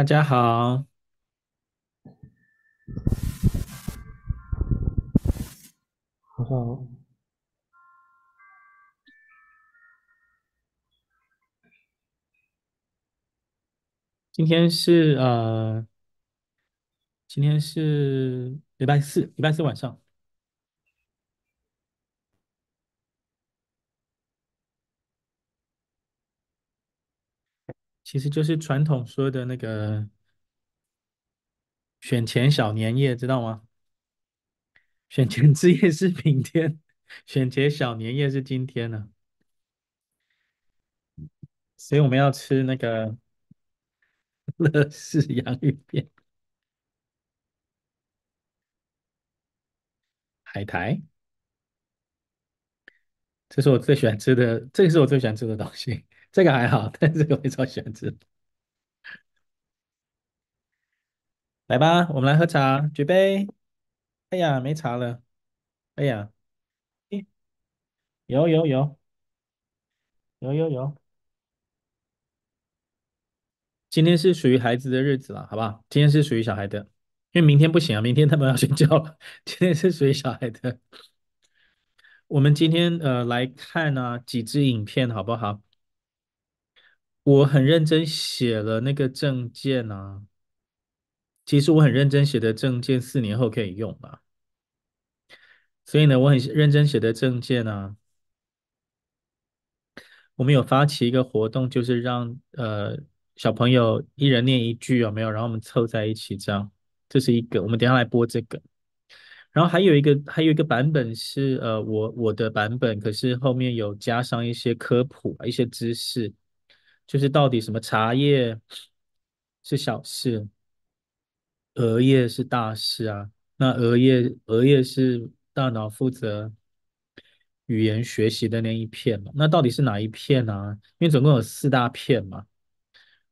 大家好，晚上好，今天是呃，今天是礼拜四，礼拜四晚上，其实就是传统说的那个选前小年夜，知道吗？选前之夜是明天，选前小年夜是今天呢，所以我们要吃那个乐事洋芋片，海苔，这是我最喜欢吃的，这是我最喜欢吃的东西，这个还好，但这个我超喜欢吃。来吧，我们来喝茶，举杯。哎呀，没茶了。哎呀，有有有有有有，今天是属于孩子的日子了，好不好？今天是属于小孩的，因为明天不行啊，明天他们要睡觉了。今天是属于小孩的。我们今天呃来看啊几支影片，好不好？我很认真写了那个证件啊，其实我很认真写的证件，四年后可以用啊。所以呢，我很认真写的证件啊。我们有发起一个活动，就是让呃小朋友一人念一句，有没有？然后我们凑在一起这样，这是一个。我们等下来播这个。然后还有一个还有一个版本是呃我我的版本，可是后面有加上一些科普啊一些知识，就是到底什么茶叶是小事，额叶是大事啊？那额叶额叶是大脑负责。语言学习的那一片嘛，那到底是哪一片呢？因为总共有四大片嘛，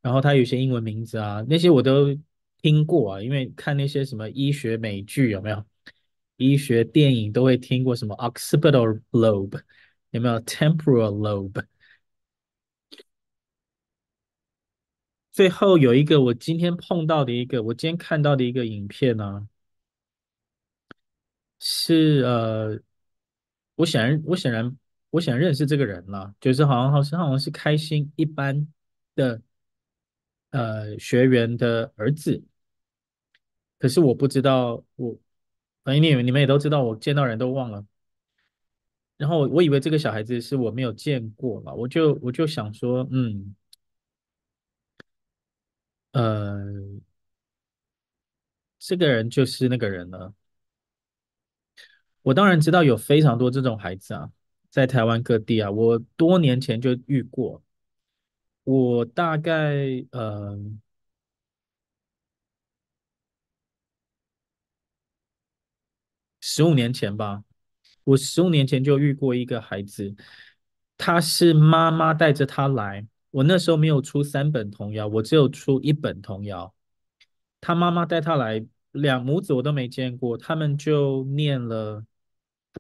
然后它有些英文名字啊，那些我都听过啊，因为看那些什么医学美剧有没有？医学电影都会听过什么 occipital lobe 有没有 temporal lobe？最后有一个我今天碰到的一个，我今天看到的一个影片呢，是呃。我显然，我显然，我显然认识这个人了，就是好像好像好像是开心一班的呃学员的儿子，可是我不知道我，反正你们你们也都知道，我见到人都忘了。然后我我以为这个小孩子是我没有见过嘛，我就我就想说，嗯，呃，这个人就是那个人了。我当然知道有非常多这种孩子啊，在台湾各地啊，我多年前就遇过。我大概呃十五年前吧，我十五年前就遇过一个孩子，他是妈妈带着他来，我那时候没有出三本童谣，我只有出一本童谣，他妈妈带他来，两母子我都没见过，他们就念了。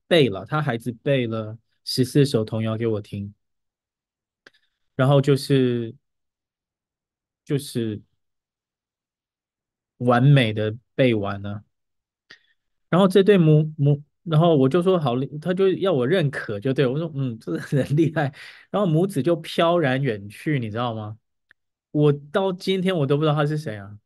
背了，他孩子背了十四首童谣给我听，然后就是就是完美的背完了，然后这对母母，然后我就说好，他就要我认可，就对我说嗯，这个人厉害，然后母子就飘然远去，你知道吗？我到今天我都不知道他是谁啊，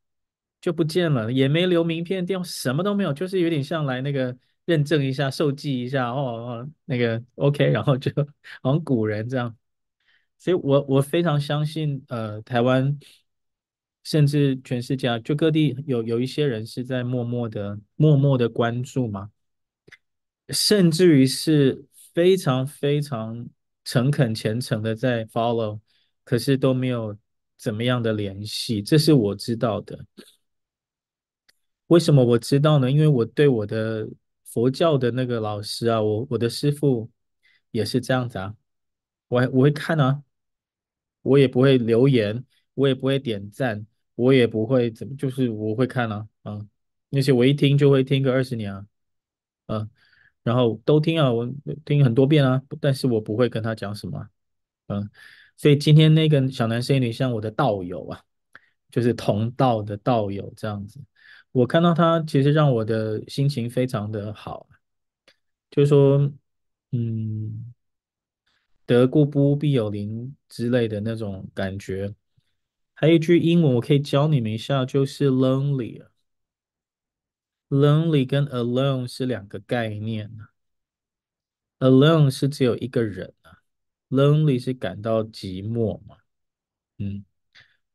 就不见了，也没留名片电话，什么都没有，就是有点像来那个。认证一下，授记一下，哦哦，那个 OK，然后就 好像古人这样，所以我我非常相信，呃，台湾甚至全世界，就各地有有一些人是在默默的、默默的关注嘛，甚至于是非常非常诚恳虔诚的在 follow，可是都没有怎么样的联系，这是我知道的。为什么我知道呢？因为我对我的。佛教的那个老师啊，我我的师父也是这样子啊，我我会看啊，我也不会留言，我也不会点赞，我也不会怎么，就是我会看啊，啊，那些我一听就会听个二十年啊，啊，然后都听啊，我听很多遍啊，但是我不会跟他讲什么，嗯，所以今天那个小男生有点像我的道友啊，就是同道的道友这样子。我看到他，其实让我的心情非常的好，就是说，嗯，得故不必有邻之类的那种感觉。还有一句英文，我可以教你们一下，就是 lonely。Lonely 跟 alone 是两个概念。alone 是只有一个人啊，lonely 是感到寂寞嘛，嗯，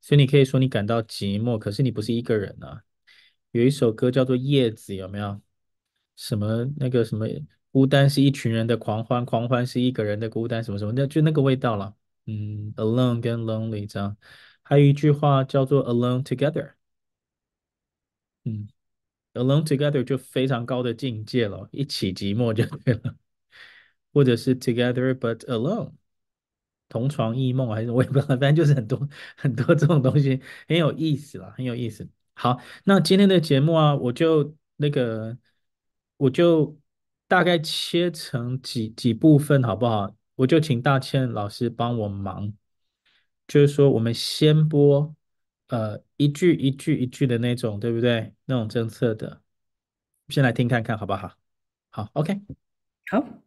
所以你可以说你感到寂寞，可是你不是一个人啊。有一首歌叫做《叶子》，有没有？什么那个什么孤单是一群人的狂欢，狂欢是一个人的孤单，什么什么，那就那个味道了。嗯，alone 跟 lonely 这样。还有一句话叫做 alone together，嗯，alone together 就非常高的境界了，一起寂寞就对了。或者是 together but alone，同床异梦还是我也不知道，反正就是很多很多这种东西，很有意思啦，很有意思。好，那今天的节目啊，我就那个，我就大概切成几几部分，好不好？我就请大倩老师帮我忙，就是说我们先播呃一句一句一句的那种，对不对？那种政策的，先来听看看好不好？好，OK，好。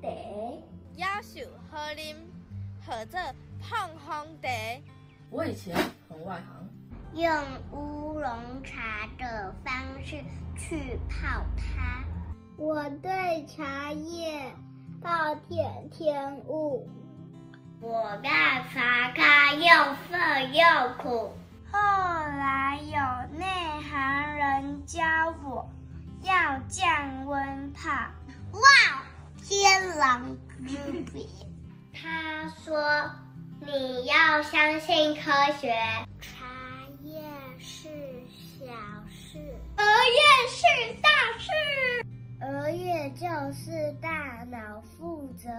茶，也受好啉，或者膨风茶。我以前很外行，用乌龙茶的方式去泡它。我对茶叶暴殄天物，我干茶咖又涩又苦。后来有内行人教我。要降温泡，哇，天壤之别。他说：“你要相信科学，茶叶是小事，儿叶是大事。儿叶就是大脑负责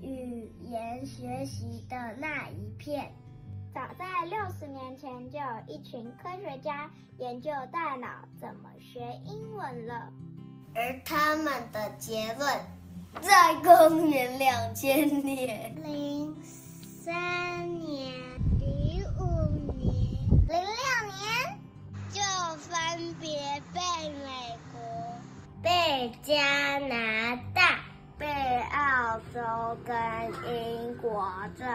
语言学习的那一片。”早在六十年前，就有一群科学家研究大脑怎么学英文了。而他们的结论，在公元两千年、零三年、零五年、零六年，就分别被美国、被加拿大、被澳洲跟英国政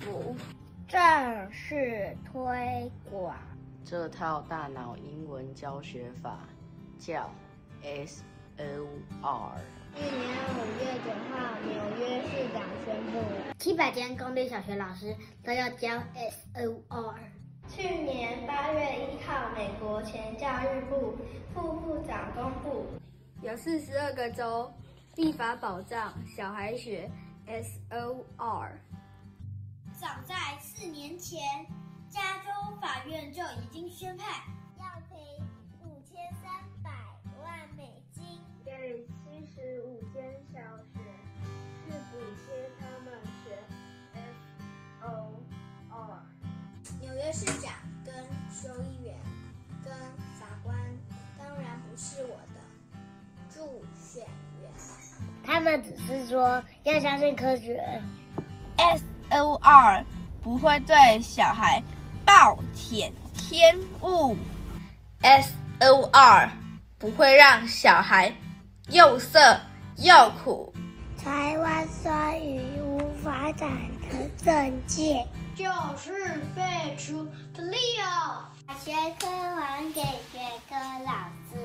府。正式推广这套大脑英文教学法，叫 S O R。去年五月九号，纽约市长宣布，七百间公立小学老师都要教 S O R。去年八月一号，美国前教育部副部长公布，有四十二个州立法保障小孩学 S O R。早在四年前，加州法院就已经宣判约市长跟州议员跟法官，当然不是我的助选员，他们只是说要相信科学 S。O R 不会对小孩暴殄天物，S O R 不会让小孩又涩又苦。台湾双语无法展的政见就是废除的理由。把学科还给学科老师，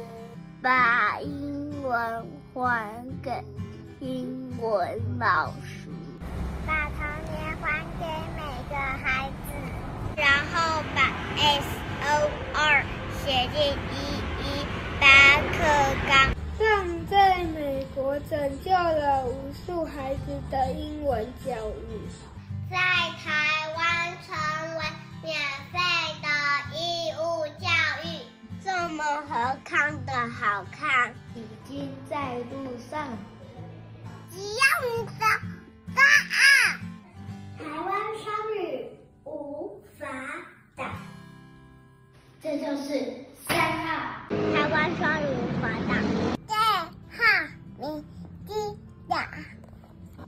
把英文还给英文老师。把童年还给每个孩子，然后把 S O R 写进一一八课纲，让在美国拯救了无数孩子的英文教育，在台湾成为免费的义务教育。这么何康的好看，已经在路上。只要你的答案。台湾双语无法挡，这就是三号。台湾双语无法挡。对，号民进党，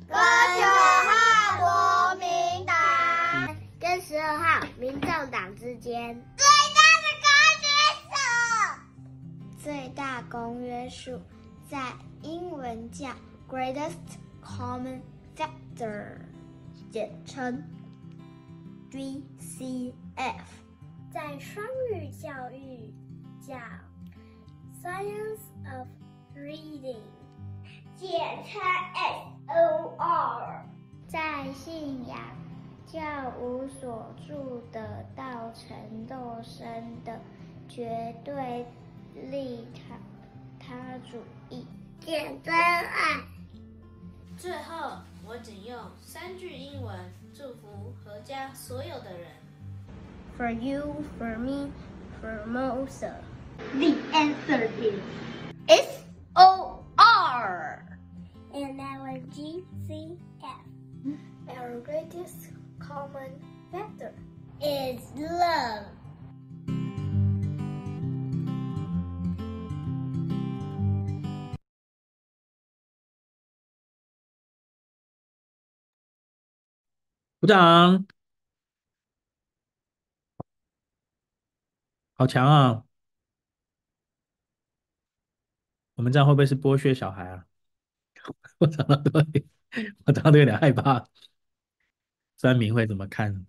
跟九号国民党，跟十二号民众党之间。最大的公约数，最大公约数在英文叫 Greatest Common Factor，简称 GCF，在双语教育叫 Science of Reading，简称 SOR，在信仰教无所住的道成肉身的绝对利他他主义，简真爱。最后，我仅用三句英文祝福何家所有的人。For you, for me, for Mosa. The answer is our G C F. Our greatest common factor is love. 鼓掌，好强啊！我们这样会不会是剥削小孩啊？我常常都，我常常都有点害怕，酸民会怎么看？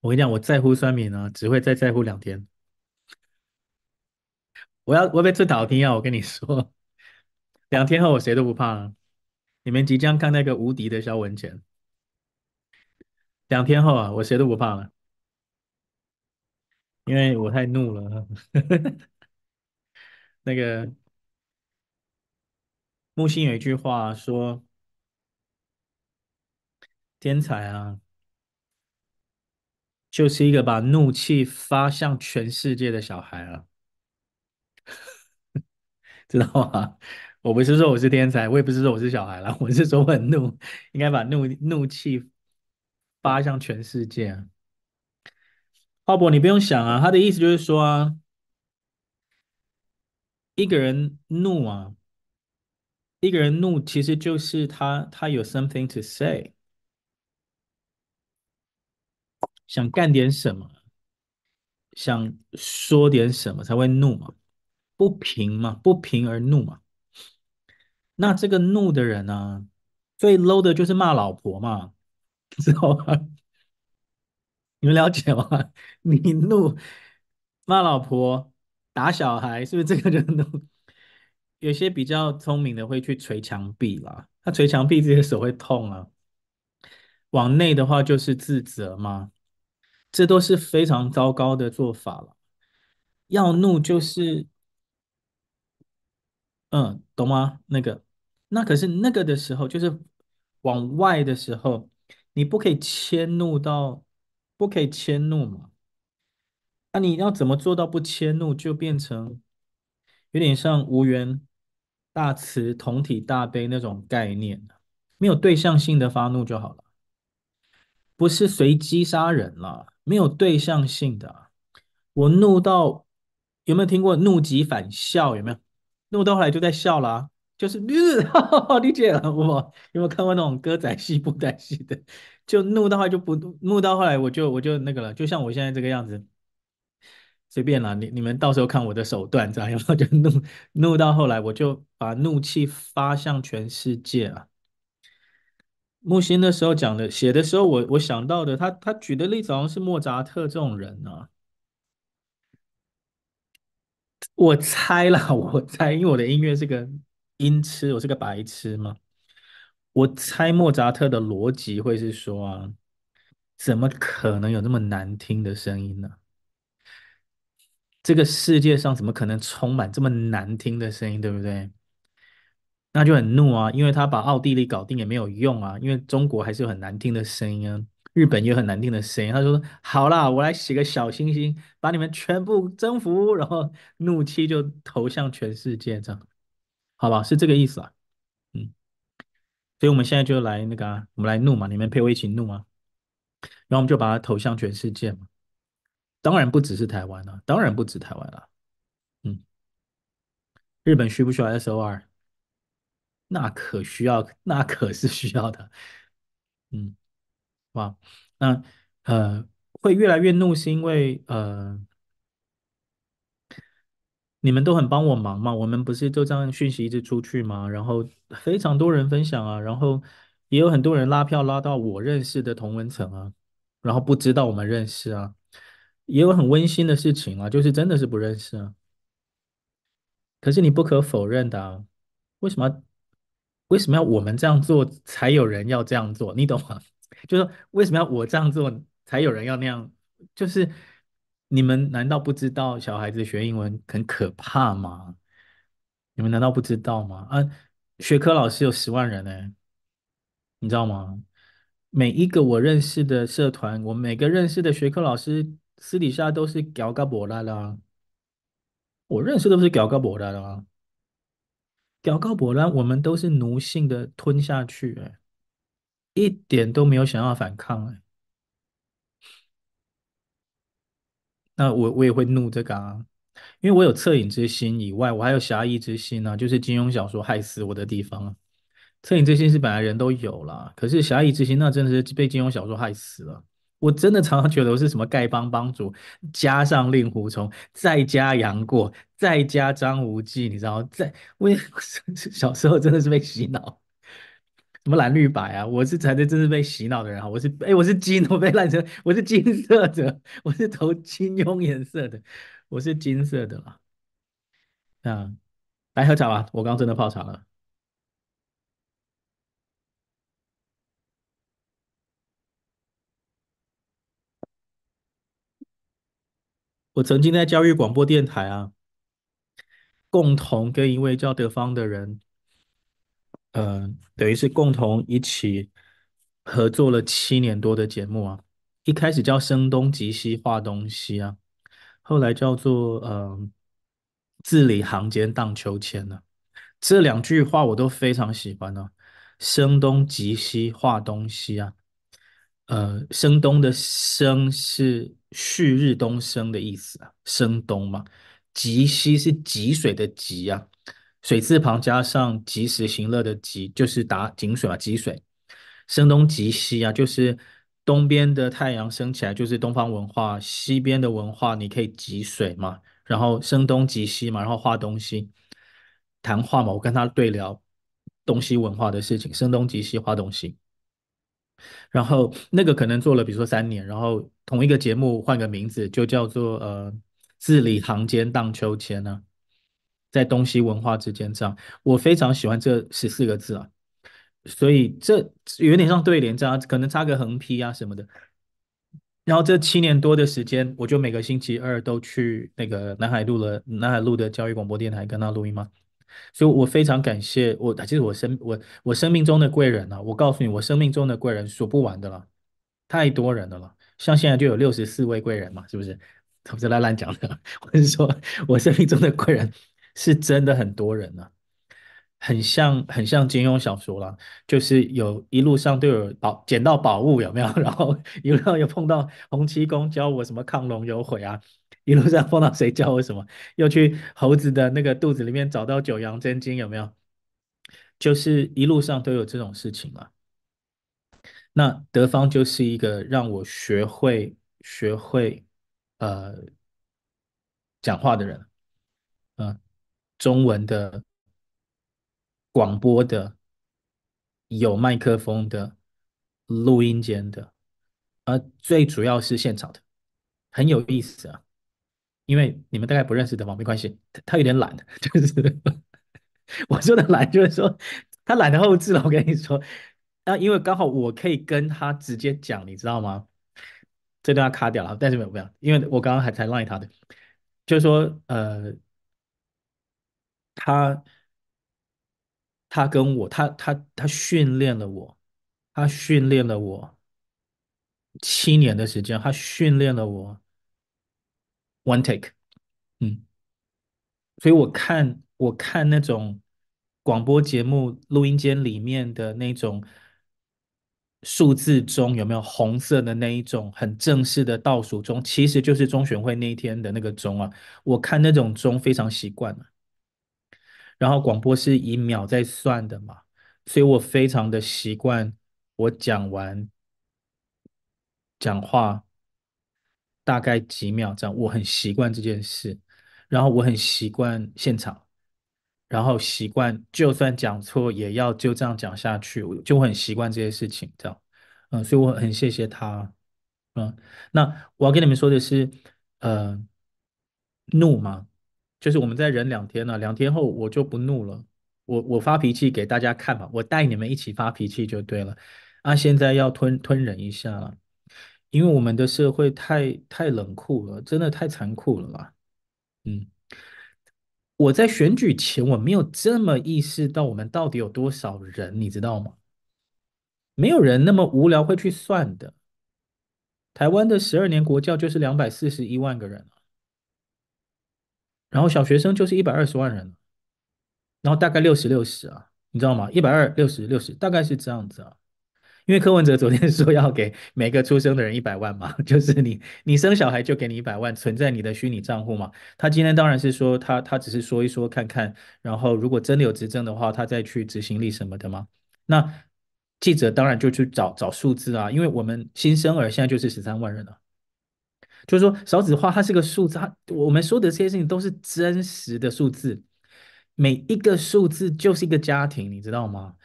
我跟你讲，我在乎酸民呢，只会再在乎两天。我要，我被最好听啊！我跟你说，两天后我谁都不怕了。你们即将看那个无敌的萧文前。两天后啊，我谁都不怕了，因为我太怒了。那个木星有一句话说：“天才啊，就是一个把怒气发向全世界的小孩啊，知道吗？我不是说我是天才，我也不是说我是小孩啦，我是说我很怒，应该把怒怒气。”发向全世界啊，浩博，你不用想啊，他的意思就是说啊，一个人怒啊，一个人怒其实就是他他有 something to say，想干点什么，想说点什么才会怒嘛，不平嘛，不平而怒嘛，那这个怒的人呢，最 low 的就是骂老婆嘛。知道吗？你们了解吗？你怒骂老婆、打小孩，是不是这个人 怒？有些比较聪明的会去捶墙壁啦，他捶墙壁，这些手会痛啊。往内的话就是自责嘛，这都是非常糟糕的做法了。要怒就是，嗯，懂吗？那个，那可是那个的时候，就是往外的时候。你不可以迁怒到，不可以迁怒嘛？那、啊、你要怎么做到不迁怒？就变成有点像无缘大慈、同体大悲那种概念，没有对象性的发怒就好了，不是随机杀人了，没有对象性的。我怒到有没有听过怒极反笑？有没有？怒到后来就在笑了、就是，呃，理解了。我有没有看过那种歌仔戏、布袋戏的？就怒到后来就不怒怒，到后来我就我就那个了。就像我现在这个样子，随便啦。你你们到时候看我的手段，知道吗？就怒怒到后来，我就把怒气发向全世界啊。木星的时候讲的写的时候我，我想到的，他他举的例子好像是莫扎特这种人啊。我猜啦，我猜，因为我的音乐是个。音痴，我是个白痴吗？我猜莫扎特的逻辑会是说啊，怎么可能有那么难听的声音呢？这个世界上怎么可能充满这么难听的声音，对不对？那就很怒啊，因为他把奥地利搞定也没有用啊，因为中国还是有很难听的声音啊，日本也很难听的声音。他说：“好啦，我来写个小星星，把你们全部征服，然后怒气就投向全世界，这样。”好吧，是这个意思啊，嗯，所以我们现在就来那个，我们来怒嘛，你们陪我一起怒啊，然后我们就把它投向全世界嘛。当然不只是台湾了，当然不止台湾了。嗯，日本需不需要 SOR？那可需要，那可是需要的。嗯，哇，那呃，会越来越怒，是因为呃。你们都很帮我忙嘛，我们不是就这样讯息一直出去吗？然后非常多人分享啊，然后也有很多人拉票拉到我认识的同文层啊，然后不知道我们认识啊，也有很温馨的事情啊，就是真的是不认识啊。可是你不可否认的啊，为什么为什么要我们这样做才有人要这样做？你懂吗？就是说为什么要我这样做才有人要那样？就是。你们难道不知道小孩子学英文很可怕吗？你们难道不知道吗？啊，学科老师有十万人呢，你知道吗？每一个我认识的社团，我每个认识的学科老师私底下都是搞搞博拉啦。我认识都是搞搞博拉啦，搞搞博拉，我们都是奴性的吞下去，哎，一点都没有想要反抗，哎。那我我也会怒这个啊，因为我有恻隐之心以外，我还有侠义之心呢、啊，就是金庸小说害死我的地方。恻隐之心是本来人都有啦，可是侠义之心那真的是被金庸小说害死了。我真的常常觉得我是什么丐帮帮主，加上令狐冲，再加杨过，再加张无忌，你知道吗？在我 小时候真的是被洗脑。什么蓝绿白啊？我是才是真是被洗脑的人啊！我是哎，我是金，我被烂成我是金色的，我是投金庸颜色的，我是金色的啦。啊，来喝茶吧，我刚真的泡茶了。我曾经在教育广播电台啊，共同跟一位叫德芳的人。呃，等于是共同一起合作了七年多的节目啊，一开始叫声东击西画东西啊，后来叫做呃字里行间荡秋千呢，这两句话我都非常喜欢呢、啊，声东击西画东西啊，呃，声东的声是旭日东升的意思啊，升东嘛，击西是汲水的汲啊。水字旁加上及时行乐的及，就是打井水嘛，汲水。声东击西啊，就是东边的太阳升起来，就是东方文化；西边的文化，你可以汲水嘛。然后声东击西嘛，然后画东西，谈话嘛。我跟他对聊东西文化的事情，声东击西画东西。然后那个可能做了，比如说三年，然后同一个节目换个名字，就叫做呃字里行间荡秋千呢、在东西文化之间，这样我非常喜欢这十四个字啊，所以这有点像对联这样，可能插个横批啊什么的。然后这七年多的时间，我就每个星期二都去那个南海路的南海路的教育广播电台跟他录音嘛，所以我非常感谢我，其实我生我我生命中的贵人啊，我告诉你，我生命中的贵人数不完的了，太多人的了，像现在就有六十四位贵人嘛，是不是？我在乱乱讲的，我是说我生命中的贵人。是真的很多人啊，很像很像金庸小说啦，就是有一路上都有宝捡到宝物有没有？然后一路上又碰到洪七公教我什么亢龙有悔啊，一路上碰到谁教我什么，又去猴子的那个肚子里面找到九阳真经有没有？就是一路上都有这种事情嘛。那德芳就是一个让我学会学会呃讲话的人，嗯、中文的广播的有麦克风的录音间的，而最主要是现场的，很有意思啊。因为你们大概不认识的嘛，没关系，他他有点懒，就是我说的懒，就是说他懒得后置了。我跟你说，啊，因为刚好我可以跟他直接讲，你知道吗？这段要卡掉了，但是没有没有，因为我刚刚还才赖他的，就是说呃。他，他跟我，他他他训练了我，他训练了我七年的时间，他训练了我 one take，嗯，所以我看我看那种广播节目录音间里面的那种数字钟，有没有红色的那一种很正式的倒数钟？其实就是中选会那一天的那个钟啊。我看那种钟非常习惯了。然后广播是以秒在算的嘛，所以我非常的习惯，我讲完讲话大概几秒这样，我很习惯这件事，然后我很习惯现场，然后习惯就算讲错也要就这样讲下去，我就很习惯这些事情这样，嗯，所以我很谢谢他，嗯，那我要跟你们说的是，呃，怒吗？就是我们再忍两天了，两天后我就不怒了。我我发脾气给大家看嘛，我带你们一起发脾气就对了。啊，现在要吞吞忍一下了，因为我们的社会太太冷酷了，真的太残酷了啦。嗯，我在选举前我没有这么意识到我们到底有多少人，你知道吗？没有人那么无聊会去算的。台湾的十二年国教就是两百四十一万个人。然后小学生就是一百二十万人，然后大概六十六十啊，你知道吗？一百二六十六十，大概是这样子啊。因为柯文哲昨天 说要给每个出生的人一百万嘛，就是你你生小孩就给你一百万存在你的虚拟账户嘛。他今天当然是说他他只是说一说看看，然后如果真的有执政的话，他再去执行力什么的嘛。那记者当然就去找找数字啊，因为我们新生儿现在就是十三万人了。就是说，少子化它是个数字，我们说的这些事情都是真实的数字，每一个数字就是一个家庭，你知道吗？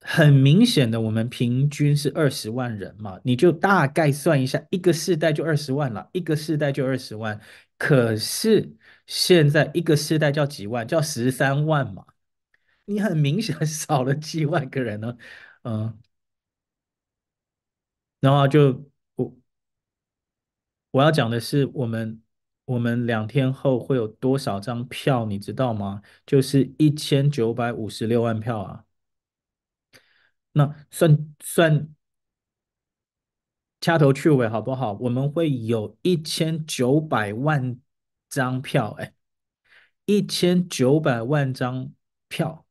很明显的，我们平均是二十万人嘛，你就大概算一下，一个世代就二十万了，一个世代就二十万。可是现在一个世代叫几万，叫十三万嘛，你很明显 少了几万个人呢，嗯，然后就。我要讲的是，我们我们两天后会有多少张票，你知道吗？就是一千九百五十六万票啊。那算算掐头去尾好不好？我们会有一千九百万张票，哎，一千九百万张票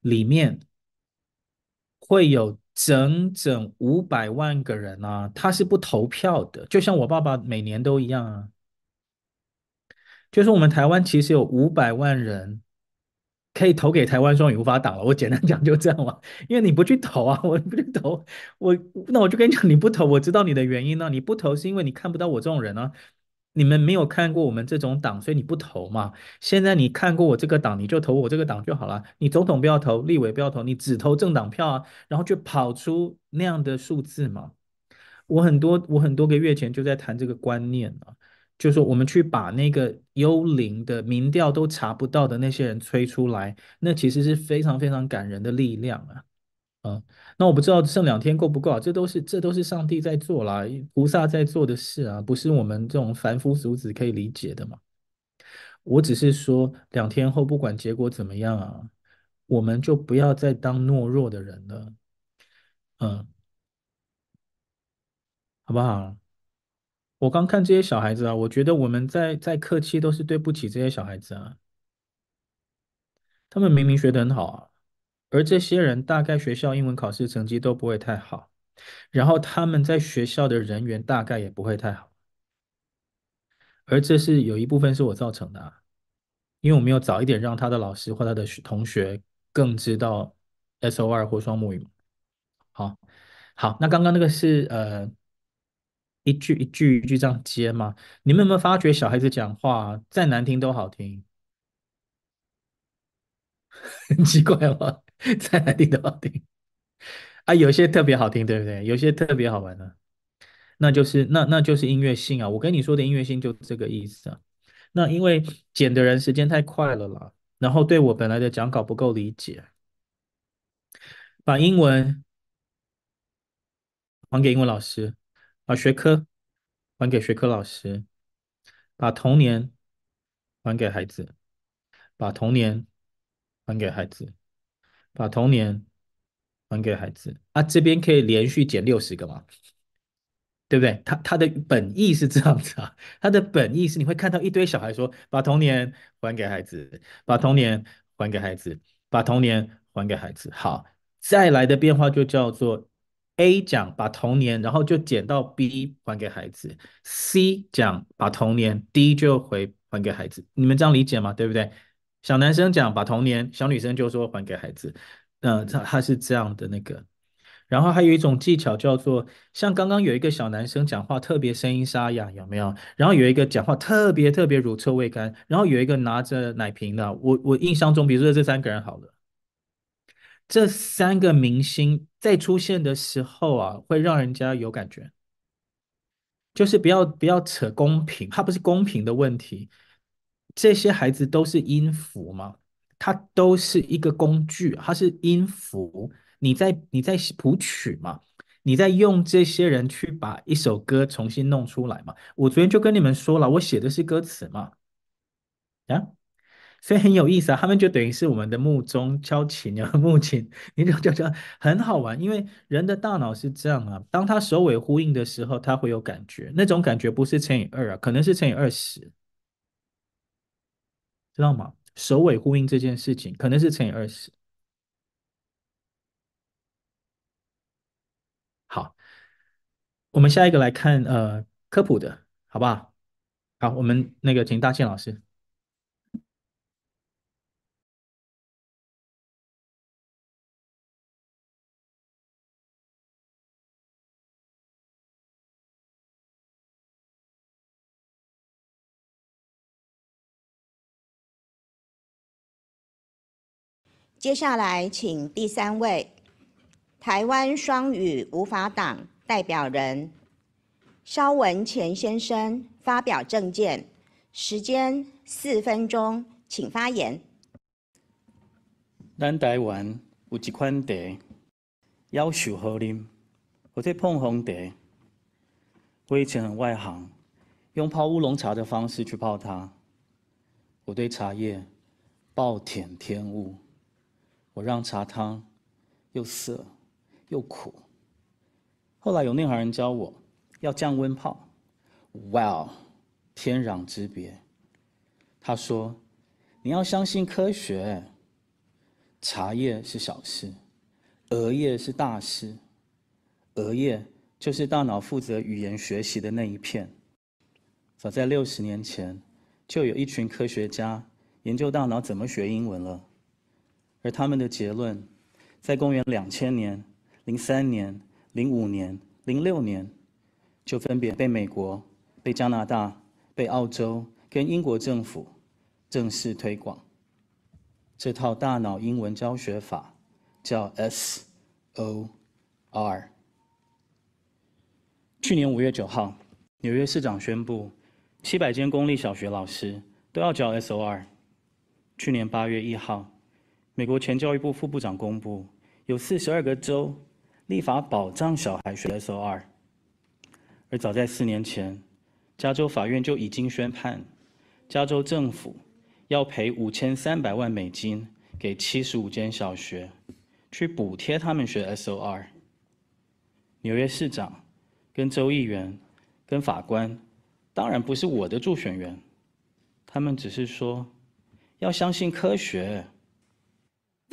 里面会有。整整五百万个人啊，他是不投票的，就像我爸爸每年都一样啊。就是我们台湾其实有五百万人可以投给台湾双语无法党了。我简单讲就这样嘛，因为你不去投啊，我不去投，我那我就跟你讲，你不投，我知道你的原因呢、你不投是因为你看不到我这种人啊。你们没有看过我们这种党，所以你不投嘛。现在你看过我这个党，你就投我这个党就好了。你总统不要投，立委不要投，你只投政党票啊，然后就跑出那样的数字嘛。我很多我很多个月前就在谈这个观念啊，就是说我们去把那个幽灵的民调都查不到的那些人吹出来，那其实是非常非常感人的力量啊。啊，那我不知道剩两天够不够啊？这都是这都是上帝在做啦，菩萨在做的事啊，不是我们这种凡夫俗子可以理解的嘛。我只是说，两天后不管结果怎么样啊，我们就不要再当懦弱的人了，嗯，好不好？我刚看这些小孩子啊，我觉得我们再再客气都是对不起这些小孩子啊，他们明明学得很好啊。而这些人大概学校英文考试成绩都不会太好，然后他们在学校的人缘大概也不会太好，而这是有一部分是我造成的啊，因为我没有早一点让他的老师或他的同学更知道 SOR 或双母语。好，好，那刚刚那个是呃一句一句一句这样接吗？你们有没有发觉小孩子讲话再难听都好听？很奇怪吗？再难听都好听啊，有些特别好听，对不对？有些特别好玩的，那就是那那就是音乐性啊。我跟你说的音乐性就这个意思啊。那因为剪的人时间太快了啦，然后对我本来的讲稿不够理解，把英文还给英文老师，把学科还给学科老师，把童年还给孩子，把童年还给孩子。把童年还给孩子啊，这边可以连续减六十个吗？对不对？他他的本意是这样子啊，他的本意是你会看到一堆小孩说，把童年还给孩子，把童年还给孩子，把童年还给孩子。好，再来的变化就叫做 A 讲把童年，然后就减到 B 还给孩子；C 讲把童年，D 就回还给孩子。你们这样理解吗？对不对？小男生讲把童年，小女生就说还给孩子。嗯、他他是这样的那个。然后还有一种技巧叫做，像刚刚有一个小男生讲话特别声音沙哑，有没有？然后有一个讲话特别特别乳臭未干，然后有一个拿着奶瓶的。我我印象中，比如说这三个人好了，这三个明星在出现的时候啊，会让人家有感觉，就是不要不要扯公平，它不是公平的问题，这些孩子都是音符吗，它都是一个工具，它是音符。你在你在谱曲嘛？你在用这些人去把一首歌重新弄出来嘛？我昨天就跟你们说了，我写的是歌词嘛，啊，所以很有意思啊。他们就等于是我们的木钟敲琴啊，木琴，你就就就很好玩。因为人的大脑是这样啊，当他首尾呼应的时候，他会有感觉，那种感觉不是乘以二啊，可能是乘以二十，知道吗？首尾呼应这件事情可能是乘以二十。好，我们下一个来看呃科普的，好不好？好，我们那个请大庆老师。接下来请第三位。台湾双语无法党代表人萧文干先生发表政见，时间四分钟，请发言。咱台湾有一款茶，夭寿好啉，或者碰红茶。我以前很外行，用泡乌龙茶的方式去泡它。我对茶叶暴殄天物，我让茶汤又涩。又苦。后来有内行人教我要降温泡，哇哦，天壤之别。他说：“你要相信科学，茶叶是小事，额叶是大事。额叶就是大脑负责语言学习的那一片。早在六十年前，就有一群科学家研究大脑怎么学英文了，而他们的结论，在公元两千年。”零三年、零五年、零六年，就分别被美国、被加拿大、被澳洲跟英国政府正式推广。这套大脑英文教学法叫 SOR。去年五月九号，纽约市长宣布，七百间公立小学老师都要教 SOR。去年八月一号，美国前教育部副部长公布，有四十二个州。立法保障小孩学 SOR，而早在四年前，加州法院就已经宣判，加州政府要赔五千三百万美金给七十五间小学，去补贴他们学 SOR。纽约市长、跟州议员、跟法官，当然不是我的助选员，他们只是说要相信科学。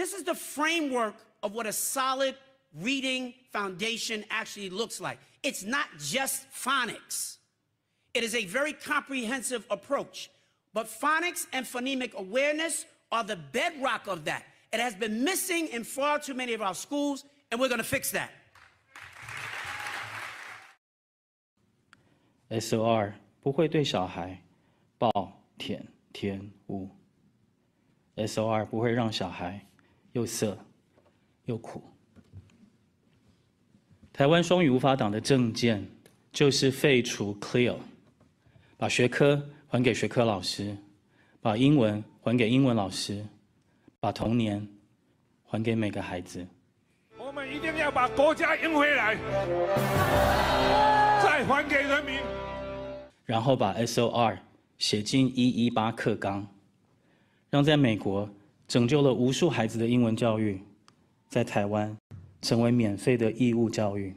This is the framework of what a solid reading foundation actually looks like. It's not just phonics. It is a very comprehensive approach. But phonics and phonemic awareness are the bedrock of that. It has been missing in far too many of our schools, and we're going to fix that. SOR 不会对小孩暴殄天物。SOR 不会让小孩 又涩又苦。台湾双语无法党的政见就是废除 Clear，把学科还给学科老师，把英文还给英文老师，把童年还给每个孩子。我们一定要把国家赢回来，再还给人民。然后把 SOR 写进一一八课纲，让在美国拯救了无数孩子的英文教育，在台湾。成为免费的义务教育，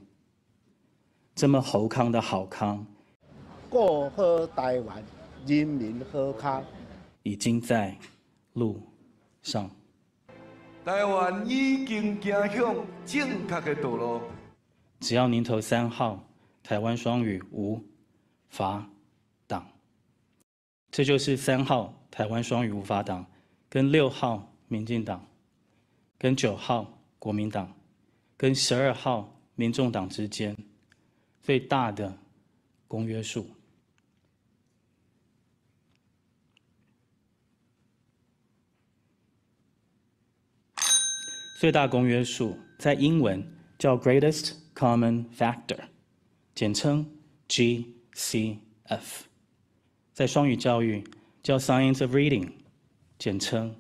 这么猴康的好康，过好台湾人民好康，已经在路上。台湾已经走向正确的道路。只要您投三号，台湾双语无法党。这就是三号台湾双语无法党跟六号民进党、跟九号国民党、跟十二号民众党之间最大的公约数。最大公约数在英文叫 Greatest Common Factor，简称 GCF；在双语教育叫 Science of Reading，简称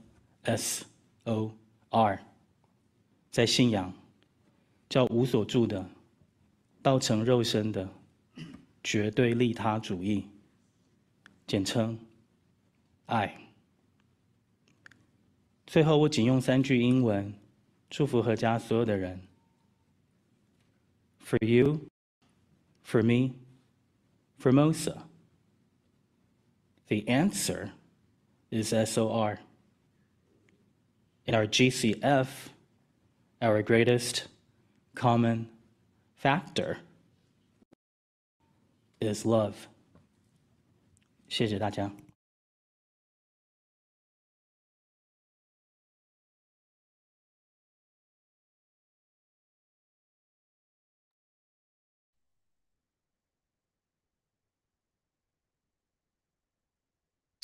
SOR；在信仰叫无所住的、道成肉身的绝对利他主义，简称爱。最后，我仅用三句英文。祝福阖家所有的人。For you, for me, for Mosa. The answer is SOR. In our GCF, our greatest common factor is love. 谢谢大家。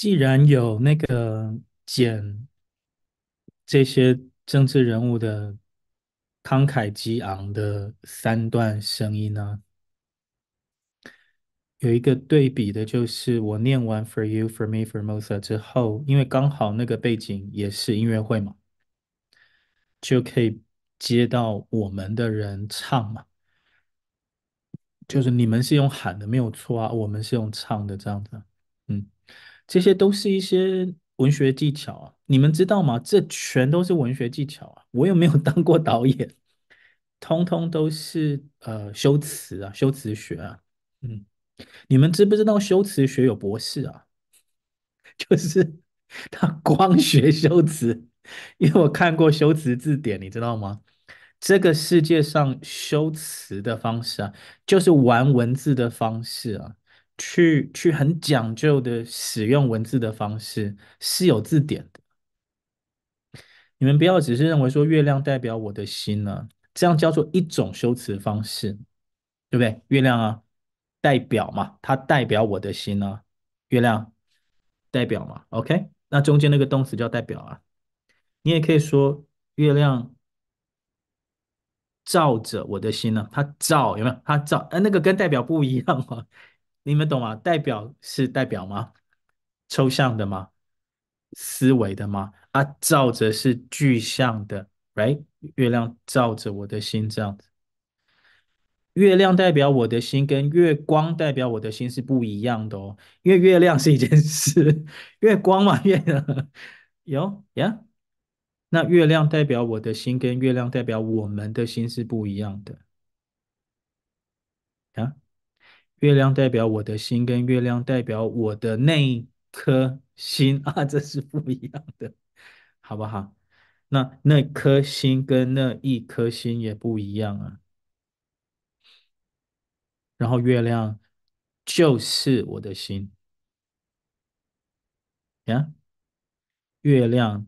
既然有那个剪这些政治人物的慷慨激昂的三段声音呢，有一个对比的，就是我念完 For you, for me, for Mosa 之后，因为刚好那个背景也是音乐会嘛，就可以接到我们的人唱嘛，就是你们是用喊的没有错啊，我们是用唱的这样子，这些都是一些文学技巧啊，你们知道吗？这全都是文学技巧啊！我又没有 当过导演，通通都是呃修辞啊，修辞学啊。嗯，你们知不知道修辞学有博士啊？就是他光学修辞，因为我看过修辞字典，你知道吗？这个世界上修辞的方式啊，就是玩文字的方式啊。去去很讲究的使用文字的方式是有字典的，你们不要只是认为说月亮代表我的心呢，这样叫做一种修辞方式，对不对？月亮啊，代表嘛，它代表我的心啊，月亮代表嘛，OK？那中间那个动词叫代表啊，你也可以说月亮照着我的心呢，它照有没有？它照，哎，那个跟代表不一样啊。你们懂吗？代表是代表吗？抽象的吗？思维的吗？啊，照着是具象的，right？月亮照着我的心，这样子。月亮代表我的心，跟月光代表我的心是不一样的哦。因为月亮是一件事，月光嘛，月亮有呀。那月亮代表我的心，跟月亮代表我们的心是不一样的啊。月亮代表我的心，跟月亮代表我的那一颗心 啊，这是不一样的，好不好？那那颗心跟那一颗心也不一样啊。然后月亮就是我的心呀，月亮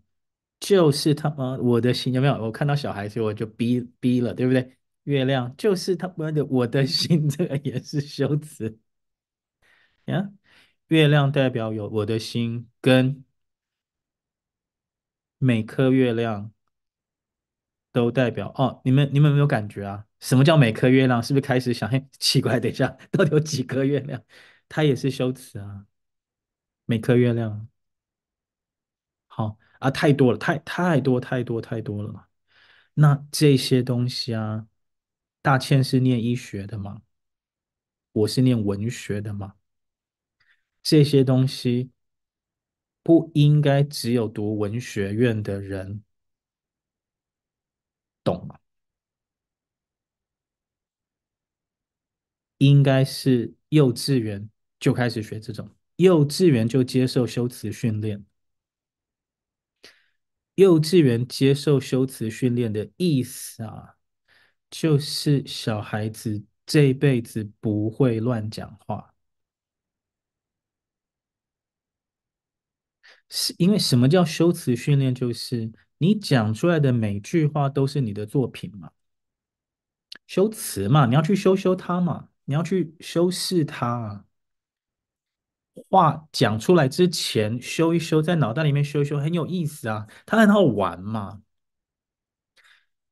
就是他妈我的心，有没有？我看到小孩，所以我就逼逼了，对不对？月亮就是他们的我的 心，这个也是修辞呀。月亮代表有我的心，跟每颗月亮都代表哦。你们你们有没有感觉啊？什么叫每颗月亮？是不是开始想？嘿，奇怪，等一下，到底有几颗月亮？它也是修辞啊。每颗月亮，好啊，太多了，太太多太多太多了。那这些东西啊。大倩是念医学的吗？我是念文学的吗？这些东西不应该只有读文学院的人懂吗？应该是幼稚园就开始学这种，幼稚园就接受修辞训练。幼稚园接受修辞训练的意思啊，就是小孩子这辈子不会乱讲话。是因为什么叫修辞训练？就是你讲出来的每句话都是你的作品嘛，修辞嘛，你要去修修它嘛，你要去修饰它啊。话讲出来之前修一修，在脑袋里面修一修，很有意思啊，它很好玩嘛。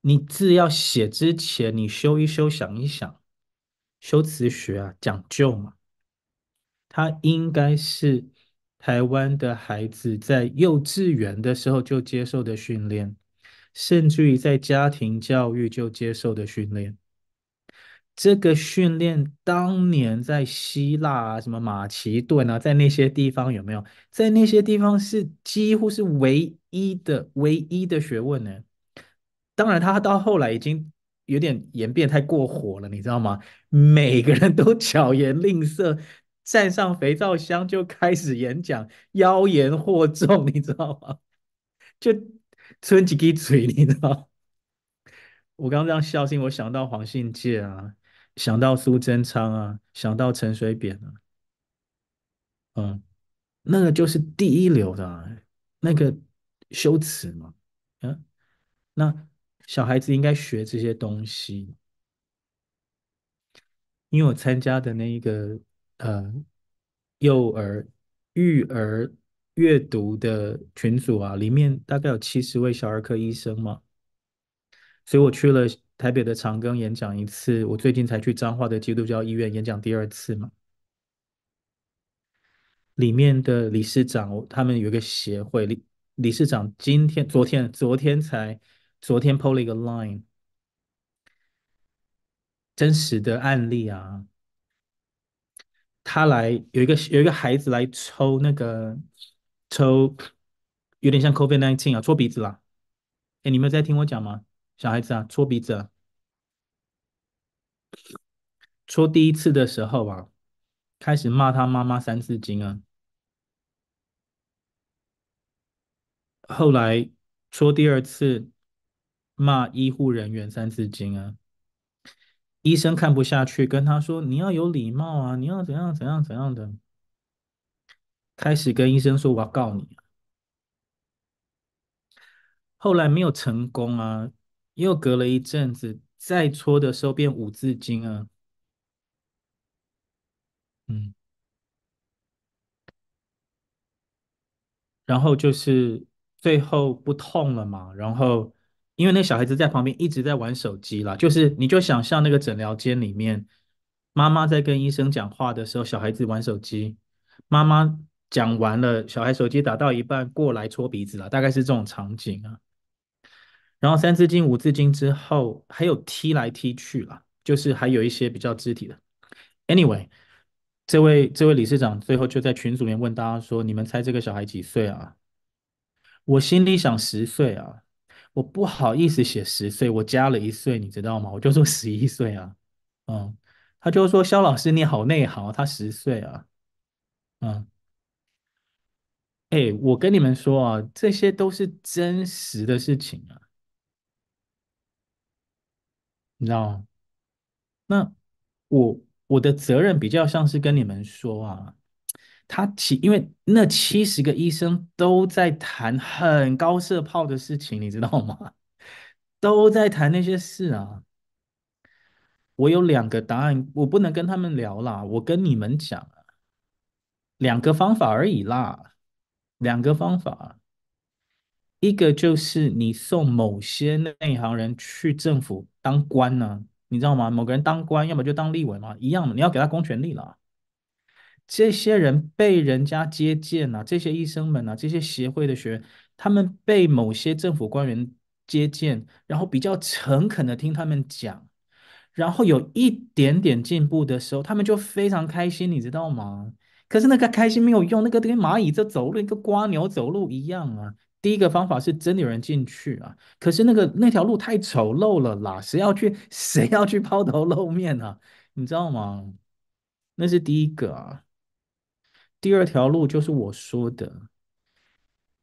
你字要写之前，你修一修，想一想，修辞学啊，讲究嘛。它应该是。台湾的孩子在幼稚园的时候就接受的训练，甚至于在家庭教育就接受的训练。这个训练当年在希腊啊，什么马其顿啊，在那些地方有没有？在那些地方是几乎是唯一的、唯一的学问呢。当然，他到后来已经有点演变太过火了，你知道吗？每个人都巧言令色。站上肥皂箱就开始演讲，妖言惑众，你知道吗？就吞几滴嘴，你知道？我刚刚这样笑，是因为我想到黄信介啊，想到苏贞昌啊，想到陈水扁啊，嗯，那个就是第一流的，啊，那个修辞嘛，嗯，那小孩子应该学这些东西，因为我参加的那一个。呃，幼儿、育儿阅读的群组啊，里面大概有七十位小儿科医生嘛，所以我去了台北的长庚演讲一次，我最近才去彰化的基督教医院演讲第二次嘛。里面的理事长，他们有一个协会，理理事长今天、昨天、昨天才昨天 PO 了一个 line，真实的案例啊。他来有一个有一个孩子来抽那个抽，有点像 COVID nineteen 啊，戳鼻子啦。哎，你们在听我讲吗？小孩子啊，戳鼻子啊。戳第一次的时候啊，开始骂他妈妈三字经啊。后来戳第二次，骂医护人员三字经啊。医生看不下去，跟他说：“你要有礼貌啊，你要怎样怎样怎样的。”开始跟医生说：“我要告你。”后来没有成功啊，又隔了一阵子，再搓的时候变五字经啊。嗯，然后就是最后不痛了嘛，然后。因为那小孩子在旁边一直在玩手机啦，就是你就想象那个诊疗间里面，妈妈在跟医生讲话的时候，小孩子玩手机。妈妈讲完了，小孩手机打到一半过来戳鼻子了，大概是这种场景啊。然后三字经、五字经之后，还有踢来踢去啦，就是还有一些比较肢体的。Anyway，这位这位理事长最后就在群组里面问大家说：“你们猜这个小孩几岁啊？”我心里想十岁啊。我不好意思写十岁，我加了一岁，你知道吗？我就说十一岁啊，嗯，他就说肖老师你好内行，他十岁啊，嗯，哎，我跟你们说啊，这些都是真实的事情啊，你知道吗？那我我的责任比较像是跟你们说啊。他七，因为那七十个医生都在谈很高射炮的事情，你知道吗？都在谈那些事啊。我有两个答案，我不能跟他们聊啦，我跟你们讲啊，两个方法而已啦，两个方法，一个就是你送某些内行人去政府当官呢、你知道吗？某个人当官，要么就当立委嘛，一样的，你要给他公权力了。这些人被人家接见啊，这些医生们啊，这些协会的学员，他们被某些政府官员接见，然后比较诚恳的听他们讲，然后有一点点进步的时候，他们就非常开心，你知道吗？可是那个开心没有用，那个跟蚂蚁在走路，一个蜗牛走路一样啊。第一个方法是真的有人进去啊，可是那个那条路太丑陋了啦，谁要去谁要去抛头露面啊？你知道吗？那是第一个啊。第二条路就是我说的，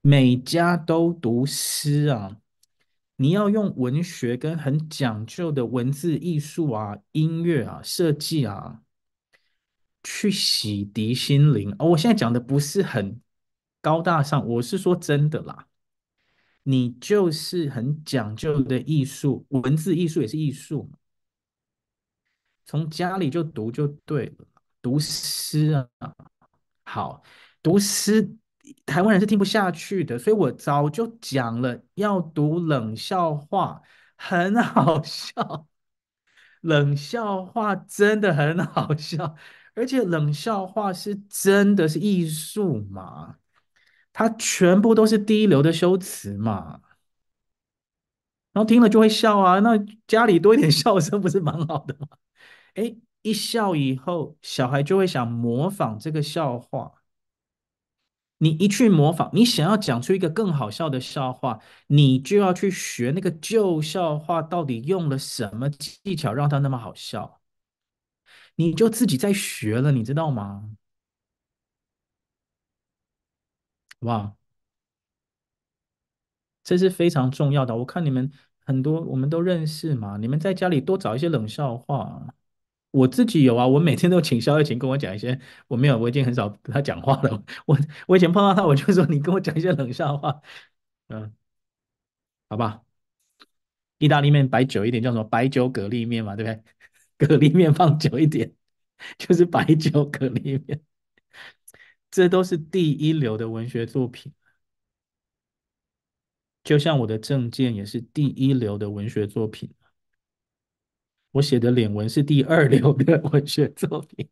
每家都读诗啊，你要用文学跟很讲究的文字艺术啊、音乐啊、设计啊，去洗涤心灵。哦，我现在讲的不是很高大上，我是说真的啦。你就是很讲究的艺术，文字艺术也是艺术，从家里就读就对了，读诗啊，好，读诗。台湾人是听不下去的，所以我早就讲了，要读冷笑话，很好笑。冷笑话真的很好笑，而且冷笑话是真的是艺术嘛，它全部都是第一流的修辞嘛，然后听了就会笑啊，那家里多一点笑声不是蛮好的吗？哎，一笑以后，小孩就会想模仿这个笑话。你一去模仿，你想要讲出一个更好笑的笑话，你就要去学那个旧笑话到底用了什么技巧让它那么好笑，你就自己在学了，你知道吗？哇，这是非常重要的。我看你们很多我们都认识嘛，你们在家里多找一些冷笑话。我自己有啊，我每天都请萧月琴跟我讲一些，我没有，我已经很少跟他讲话了。我我以前碰到他，我就说你跟我讲一些冷笑话，嗯，好吧。意大利面摆久一点叫什么？白酒蛤蜊面嘛，对不对？蛤蜊面放久一点就是白酒蛤蜊面，这都是第一流的文学作品。就像我的证件也是第一流的文学作品。我写的脸文是第二流的文学作品，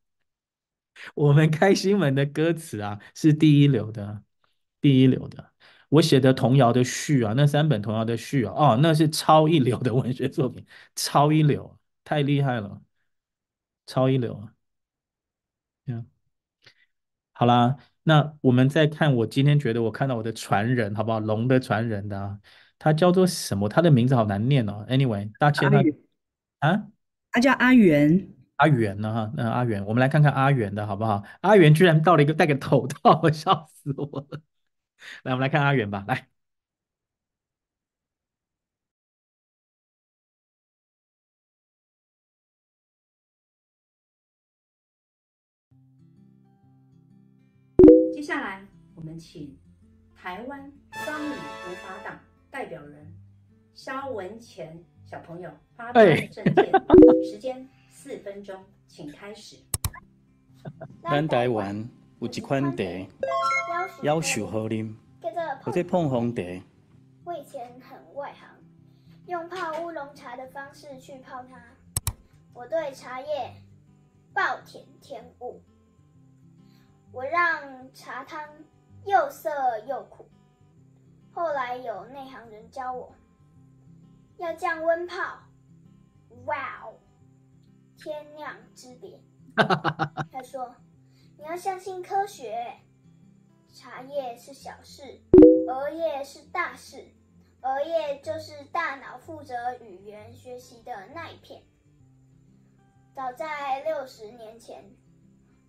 我们开心门的歌词啊是第一流的，第一流的。我写的童谣的序啊，那三本童谣的序啊，哦，那是超一流的文学作品，超一流，太厉害了，超一流啊！嗯，好啦，那我们再看，我今天觉得我看到我的传人，好不好？龙的传人的啊，他叫做什么？他的名字好难念哦。Anyway，大千他。啊，他叫阿元，阿元呢？哈，那阿元，我们来看看阿元的好不好？阿元居然到了一个戴个头套，我笑死我了。来，我们来看阿元吧。来，接下来我们请台湾双语无法党代表人肖文干。小朋友发表证件，时间四分钟，请开始。咱台湾有一款茶，夭寿好啉，叫做碰红茶。我以前很外行，用泡乌龙茶的方式去泡它。我对茶叶暴殄天物，我让茶汤又涩又苦。后来有内行人教我。要降温泡，哇哦，天壤之别。他说：“你要相信科学，茶叶是小事，额叶是大事。额叶就是大脑负责语言学习的那一片。早在六十年前，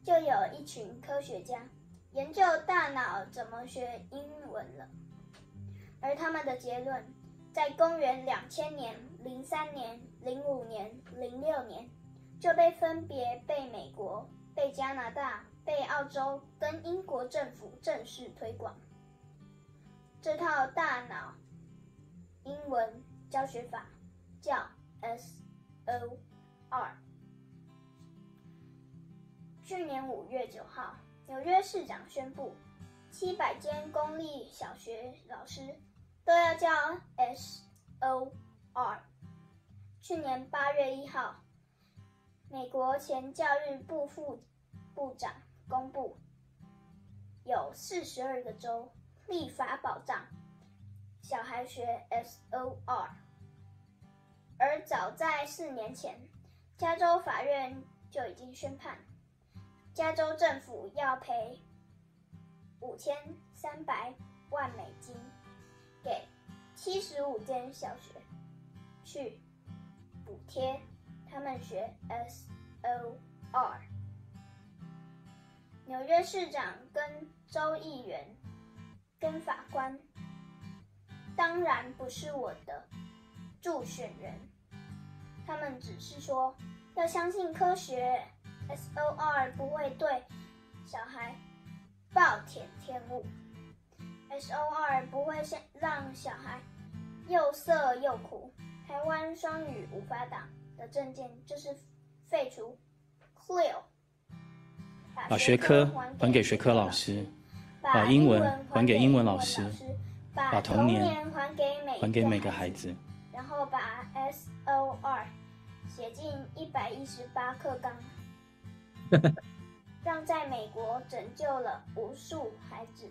就有一群科学家研究大脑怎么学英文了，而他们的结论。”在公元两千年、零三年、零五年、零六年，就被分别被美国、被加拿大、被澳洲跟英国政府正式推广。这套大脑英文教学法叫 SOR。去年五月九号，纽约市长宣布，七百间公立小学老师。都要叫 S O R。去年八月一号，美国前教育部副部长公布，有四十二个州立法保障小孩学 S O R。而早在四年前，加州法院就已经宣判，加州政府要赔五千三百万美金。给七十五间小学去补贴他们学 S O R。纽约市长跟州议员跟法官，当然不是我的助选人，他们只是说要相信科学，SOR 不会对小孩暴殄天物，SOR 不会让小孩又色又苦。台湾双语无法党的证件就是废除 CLIL，把学科还给学科老师，把英文还给英文老师，把童年还给每个孩子，然后把 SOR 写进一百一十八课纲，让在美国拯救了无数孩子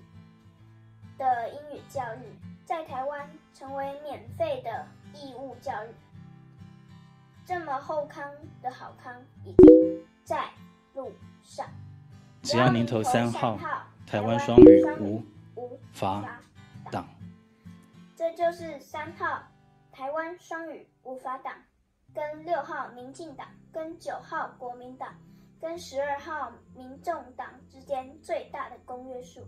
的英语教育，在台湾成为免费的。义务教育，这么厚康的好康已经在路上。只要您投三号，台湾双语无法党。这就是三号台湾双语无法党，跟六号民进党，跟九号国民党，跟十二号民众党之间最大的公约数。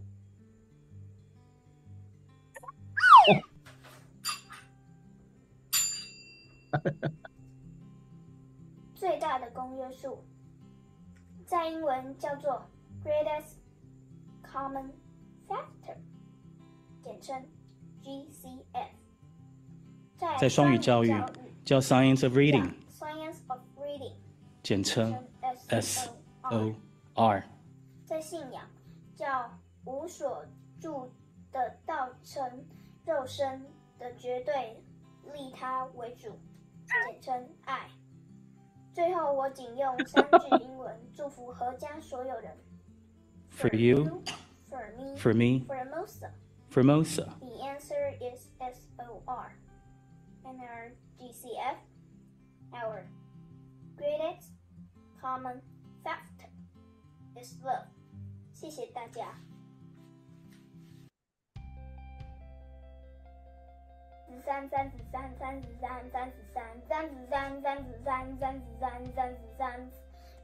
最大的公约数，在英文叫做 Greatest Common Factor，简称 GCF。在双语教育叫 Science of Reading，Science of Reading，简称 SOR。在信仰叫无所住的道成肉身的绝对利他为主。简称爱。最后，我仅用三句英文祝福阖家所有人。For you, for me, for me, Formosa. Formosa. The answer is S O R. And our GCF, our greatest common factor is love. 谢谢大家。十三三十三三十三三十三三十三三十三三十三三十三。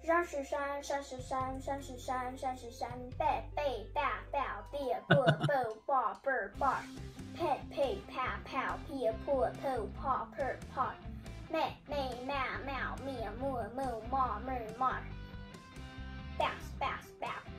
三十三三十三三十三三十三。贝贝爸爸别破破破破破呸呸啪啪别破破破破破妹妹喵喵咩么么么么么 bounce bounce bounce bounce bounce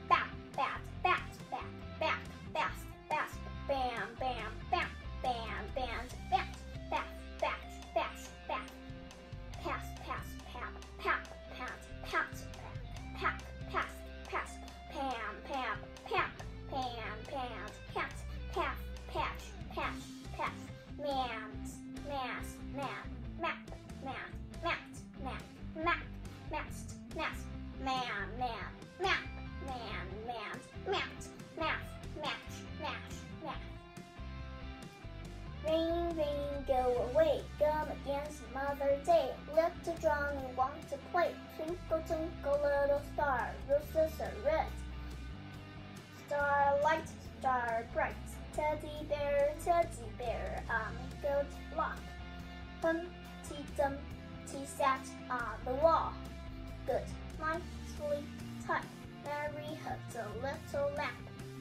Hugged a little lamb.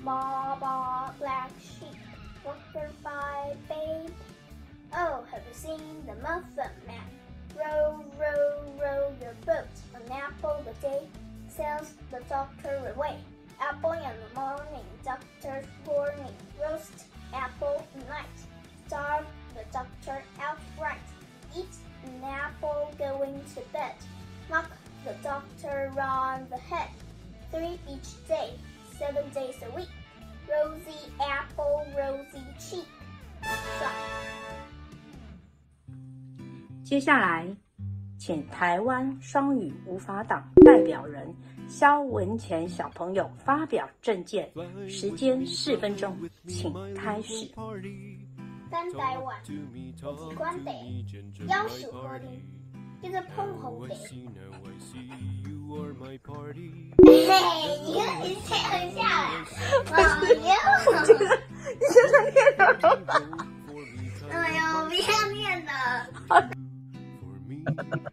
Baa, baa, black sheep. Walker by babe. Oh, have you seen the Muffin Man? Row, row, row your boat. An apple a day sails the doctor away. Apple in the morning, doctor's warning. Roast apple night. Starve the doctor outright. Eat an apple going to bed. Knock the doctor on the head. Three each day, seven days a week. Rosy apple, rosy cheek. 接下来，请台湾双语无法党代表人萧文前小朋友发表政见，时间四分钟，请开始。咱台湾有一款地，夭寿好啉，叫做澎湖地。哎，你又在笑啦！我觉得，我觉得你在变脸。哎呦，变脸的！哈哈哈哈哈哈哈哈！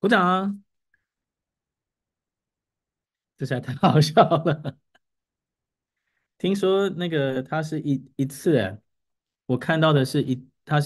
鼓掌。这下太 好笑了。听说那个他是一一次，我看到的是一